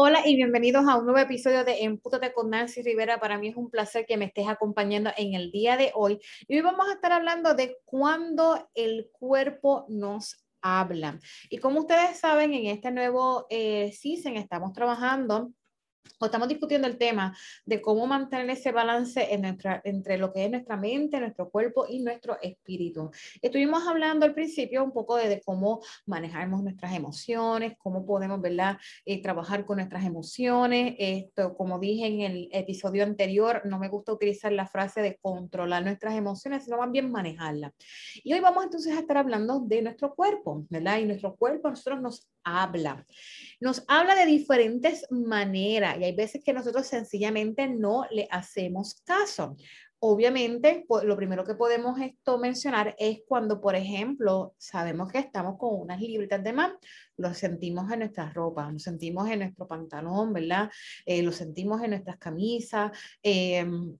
Hola y bienvenidos a un nuevo episodio de Empútate con Nancy Rivera. Para mí es un placer que me estés acompañando en el día de hoy. Y hoy vamos a estar hablando de cuando el cuerpo nos habla. Y como ustedes saben, en este nuevo eh, season estamos trabajando o estamos discutiendo el tema de cómo mantener ese balance en nuestra, entre lo que es nuestra mente, nuestro cuerpo y nuestro espíritu. Estuvimos hablando al principio un poco de, cómo manejamos nuestras emociones, cómo podemos ¿verdad? Eh, trabajar con nuestras emociones. Esto, como dije en el episodio anterior, no me gusta utilizar la frase de controlar nuestras emociones, sino más bien manejarlas. Y hoy vamos entonces a estar hablando de nuestro cuerpo, ¿verdad? Y nuestro cuerpo a nosotros nos habla. Nos habla de diferentes maneras y hay veces que nosotros sencillamente no le hacemos caso. Obviamente, lo primero que podemos esto mencionar es cuando, por ejemplo, sabemos que estamos con unas libretas de más, lo sentimos en nuestras ropas, lo sentimos en nuestro pantalón, ¿verdad? Eh, lo sentimos en nuestras camisas, em,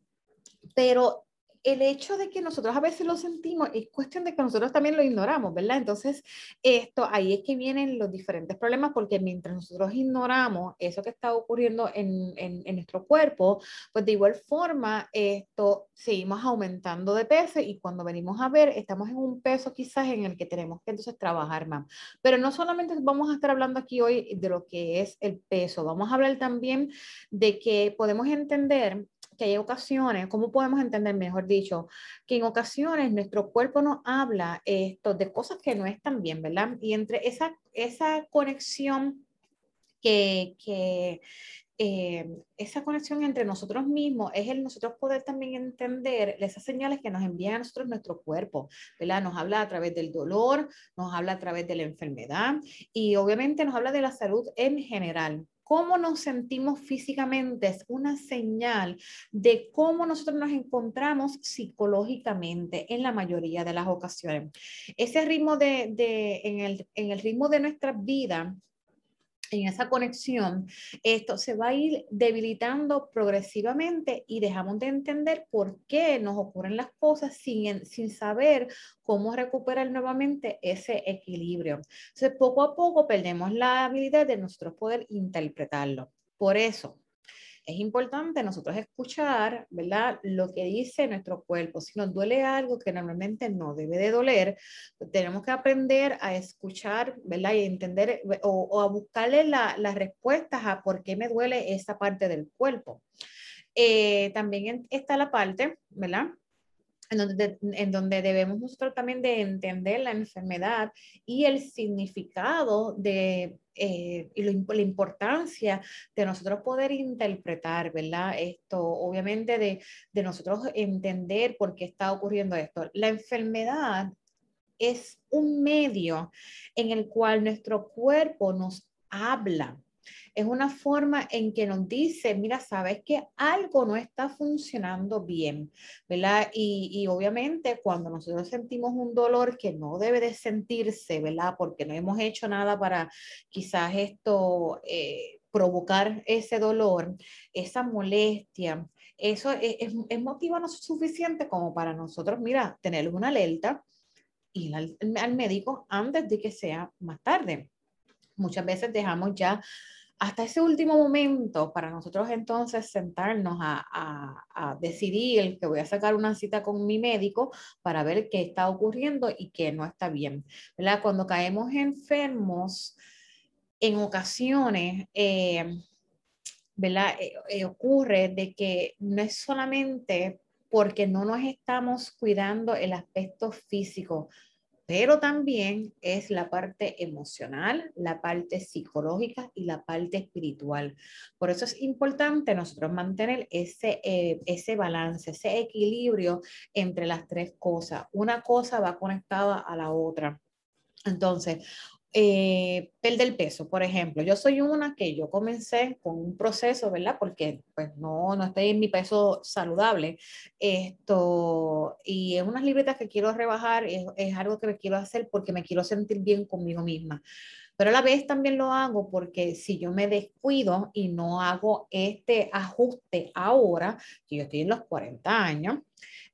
pero el hecho de que nosotros a veces lo sentimos es cuestión de que nosotros también lo ignoramos, ¿verdad? Entonces, esto, ahí es que vienen los diferentes problemas, porque mientras nosotros ignoramos eso que está ocurriendo en, en, nuestro cuerpo, pues de igual forma, esto, seguimos aumentando de peso y cuando venimos a ver, estamos en un peso quizás en el que tenemos que entonces trabajar más. Pero no solamente vamos a estar hablando aquí hoy de lo que es el peso, vamos a hablar también de que podemos entender que hay ocasiones, ¿cómo podemos entender, mejor dicho, que en ocasiones nuestro cuerpo nos habla esto de cosas que no están bien, ¿verdad? Y entre esa, esa conexión que, que eh, esa conexión entre nosotros mismos es el nosotros poder también entender esas señales que nos envía a nosotros nuestro cuerpo, ¿verdad? Nos habla a través del dolor, nos habla a través de la enfermedad y obviamente nos habla de la salud en general cómo nos sentimos físicamente es una señal de cómo nosotros nos encontramos psicológicamente en la mayoría de las ocasiones. Ese ritmo de, en, el, en el ritmo de nuestra vida en esa conexión, esto se va a ir debilitando progresivamente y dejamos de entender por qué nos ocurren las cosas sin, sin saber cómo recuperar nuevamente ese equilibrio. Entonces, poco a poco perdemos la habilidad de nosotros poder interpretarlo. Por eso, es importante nosotros escuchar, ¿verdad? Lo que dice nuestro cuerpo. Si nos duele algo que normalmente no debe de doler, pues tenemos que aprender a escuchar, ¿verdad? Y entender eh, o, a buscarle las respuestas a por qué me duele esa parte del cuerpo. Eh, también está la parte, ¿verdad? En donde, en donde, debemos nosotros también de entender la enfermedad y el significado de eh, y la importancia de nosotros poder interpretar, ¿verdad? Esto, obviamente, de, de nosotros entender por qué está ocurriendo esto. La enfermedad es un medio en el cual nuestro cuerpo nos habla, es una forma en que nos dice, mira, sabes que algo no está funcionando bien, ¿verdad? Y, obviamente cuando nosotros sentimos un dolor que no debe de sentirse, ¿verdad? Porque no hemos hecho nada para quizás esto... Eh, provocar ese dolor, esa molestia, eso es, es, es motivo no suficiente como para nosotros, mira, tener una alerta y al, al médico antes de que sea más tarde. Muchas veces dejamos ya hasta ese último momento para nosotros entonces sentarnos a, a, decidir que voy a sacar una cita con mi médico para ver qué está ocurriendo y qué no está bien. ¿verdad? Cuando caemos enfermos, en ocasiones, eh, ¿verdad? Eh, eh, ocurre de que no es solamente porque no nos estamos cuidando el aspecto físico, pero también es la parte emocional, la parte psicológica y la parte espiritual. Por eso es importante nosotros mantener ese, eh, ese balance, ese equilibrio entre las tres cosas. Una cosa va conectada a la otra. Entonces, eh, perder peso, por ejemplo. Yo soy una que yo comencé con un proceso, ¿verdad? Porque pues no, no estoy en mi peso saludable. Esto, y es unas libretas que quiero rebajar, es, es algo que me quiero hacer porque me quiero sentir bien conmigo misma. Pero a la vez también lo hago porque si yo me descuido y no hago este ajuste ahora, que yo estoy en los 40 años,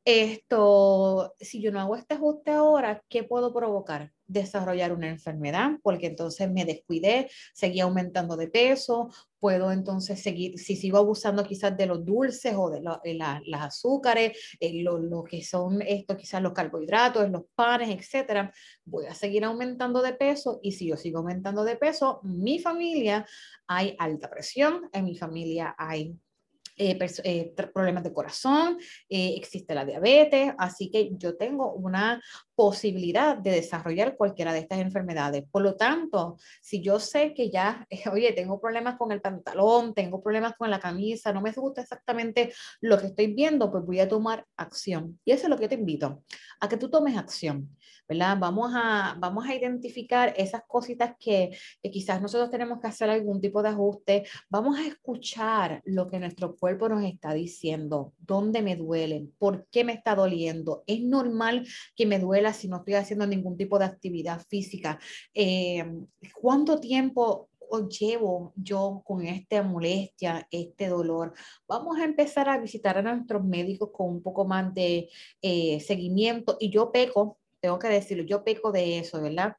Esto, si yo no hago este ajuste ahora, ¿qué puedo provocar? Desarrollar una enfermedad, porque entonces me descuidé, seguí aumentando de peso, puedo entonces seguir, si sigo abusando quizás de los dulces o de eh, las azúcares, eh, lo, lo, que son esto, quizás los carbohidratos, los panes, etcétera, voy a seguir aumentando de peso y si yo sigo aumentando de peso, mi familia hay alta presión, en mi familia hay eh, eh, problemas de corazón, eh, existe la diabetes, así que yo tengo una posibilidad de desarrollar cualquiera de estas enfermedades. Por lo tanto, si yo sé que ya, oye, tengo problemas con el pantalón, tengo problemas con la camisa, no me gusta exactamente lo que estoy viendo, pues voy a tomar acción. Y eso es lo que te invito, a que tú tomes acción. ¿verdad? Vamos a, vamos a identificar esas cositas que, que quizás nosotros tenemos que hacer algún tipo de ajuste. Vamos a escuchar lo que nuestro cuerpo nos está diciendo, dónde me duelen, por qué me está doliendo. Es normal que me duela si no estoy haciendo ningún tipo de actividad física. Eh, ¿Cuánto tiempo llevo yo con esta molestia, este dolor. Vamos a empezar a visitar a nuestros médicos con un poco más de eh, seguimiento y yo peco tengo que decirlo, yo peco de eso, ¿verdad?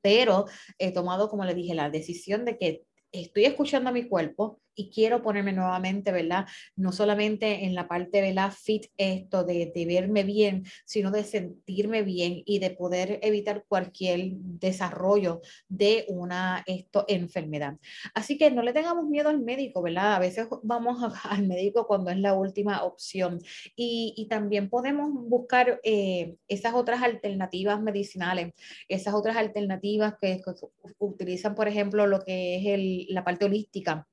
Pero he tomado, como le dije, la decisión de que estoy escuchando a mi cuerpo, y quiero ponerme nuevamente, ¿verdad? No solamente en la parte, ¿verdad? Fit esto de, de verme bien, sino de sentirme bien y de poder evitar cualquier desarrollo de una esto, enfermedad. Así que no le tengamos miedo al médico, ¿verdad? A veces vamos al médico cuando es la última opción y, y también podemos buscar eh, esas otras alternativas medicinales, esas otras alternativas que, que utilizan, por ejemplo, lo que es el, la parte holística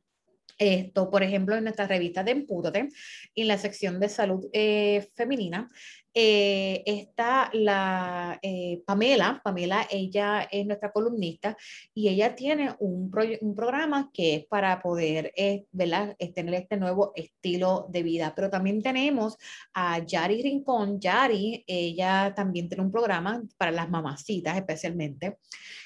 esto, por ejemplo, en nuestra revista de Empútate, en la sección de salud eh, femenina, eh, está la eh, Pamela. Pamela, ella es nuestra columnista y ella tiene un, un programa que es para poder tener este nuevo estilo de vida. Pero también tenemos a Yari Rincón. Yari, ella también tiene un programa para las mamacitas especialmente.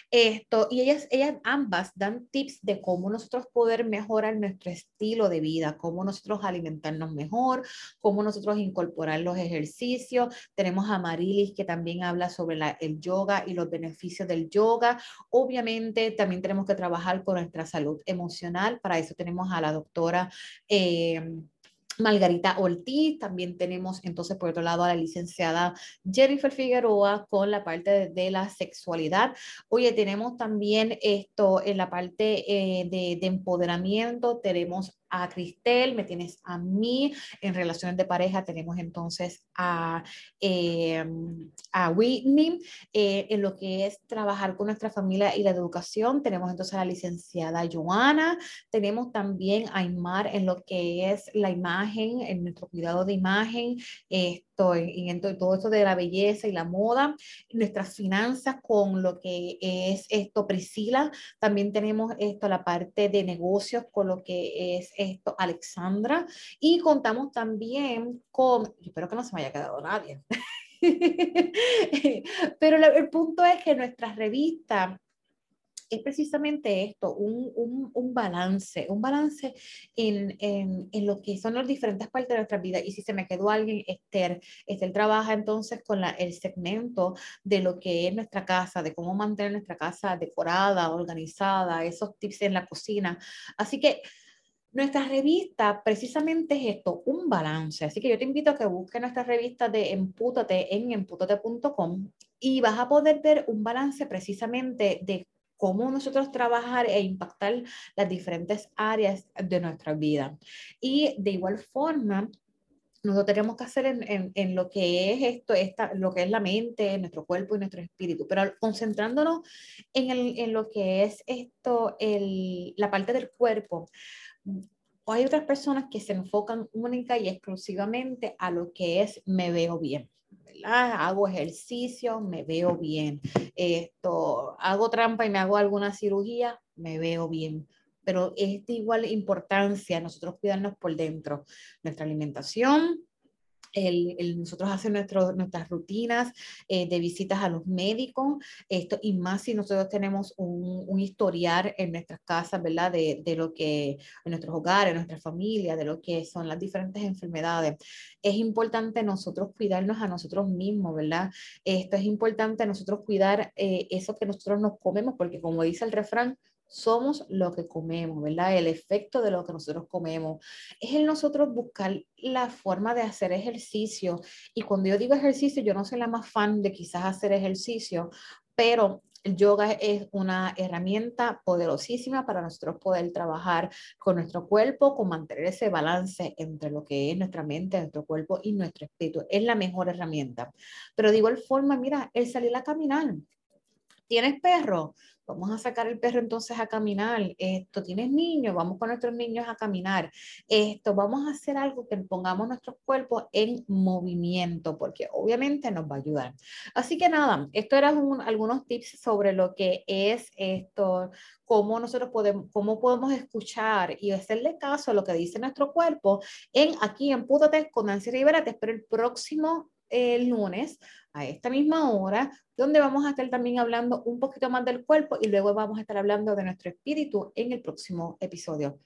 Esto, y ellas, ellas ambas dan tips de cómo nosotros poder mejorar nuestro estilo de vida, cómo nosotros alimentarnos mejor, cómo nosotros incorporar los ejercicios. Tenemos a Marilis que también habla sobre el yoga y los beneficios del yoga. Obviamente también tenemos que trabajar con nuestra salud emocional. Para eso tenemos a la doctora. Eh, Margarita Ortiz, también tenemos entonces por otro lado a la licenciada Jennifer Figueroa con la parte de, la sexualidad. Oye, tenemos también esto en la parte eh, de, de, empoderamiento, tenemos a Cristel, me tienes a mí, en relaciones de pareja tenemos entonces a, eh, a Whitney, eh, en lo que es trabajar con nuestra familia y la educación, tenemos entonces a la licenciada Joana, tenemos también a Aymar en lo que es la imagen, en nuestro cuidado de imagen, esto, en, en todo esto de la belleza y la moda, nuestras finanzas con lo que es esto, Priscila, también tenemos esto, la parte de negocios con lo que es esto, Alexandra, y contamos también con, espero que no se me haya quedado nadie, pero el punto es que nuestra revista es precisamente esto, un, un, un balance, un balance en, en, en, lo que son las diferentes partes de nuestra vida. Y si se me quedó alguien, Esther, Esther trabaja entonces con la, el segmento de lo que es nuestra casa, de cómo mantener nuestra casa decorada, organizada, esos tips en la cocina. Así que nuestra revista precisamente es esto, un balance. Así que yo te invito a que busques nuestra revista de Empútate en emputate.com y vas a poder ver un balance precisamente de cómo nosotros trabajar e impactar las diferentes áreas de nuestra vida. Y de igual forma, nosotros tenemos que hacer en, en, en, lo que es esto, esta, lo que es la mente, nuestro cuerpo y nuestro espíritu, pero concentrándonos en, el, en lo que es esto, el, la parte del cuerpo, hay otras personas que se enfocan única y exclusivamente a lo que es me veo bien. Hago ejercicio, me veo bien. Esto, hago trampa y me hago alguna cirugía, me veo bien. Pero es de igual importancia nosotros cuidarnos por dentro. Nuestra alimentación, el, nosotros hacer nuestras rutinas eh, de visitas a los médicos, esto y más si nosotros tenemos un, un historial en nuestras casas, ¿verdad? De, de, lo que, en nuestros hogares, en nuestra familia, de lo que son las diferentes enfermedades. Es importante nosotros cuidarnos a nosotros mismos, ¿verdad? Esto es importante nosotros cuidar eh, eso que nosotros nos comemos, porque como dice el refrán, somos lo que comemos, ¿verdad? El efecto de lo que nosotros comemos. Es el nosotros buscar la forma de hacer ejercicio. Y cuando yo digo ejercicio, yo no soy la más fan de quizás hacer ejercicio, pero el yoga es una herramienta poderosísima para nosotros poder trabajar con nuestro cuerpo, con mantener ese balance entre lo que es nuestra mente, nuestro cuerpo y nuestro espíritu. Es la mejor herramienta. Pero de igual forma, mira, el salir a caminar. ¿Tienes perro? Vamos a sacar el perro entonces a caminar. Esto, tienes niños, vamos con nuestros niños a caminar. Esto, vamos a hacer algo que pongamos nuestros cuerpos en movimiento, porque obviamente nos va a ayudar. Así que nada, esto eran algunos tips sobre lo que es esto, cómo nosotros podemos, cómo podemos escuchar y hacerle caso a lo que dice nuestro cuerpo en aquí en Pútate con Nancy Rivera. Te espero el próximo el lunes a esta misma hora, donde vamos a estar también hablando un poquito más del cuerpo y luego vamos a estar hablando de nuestro espíritu en el próximo episodio.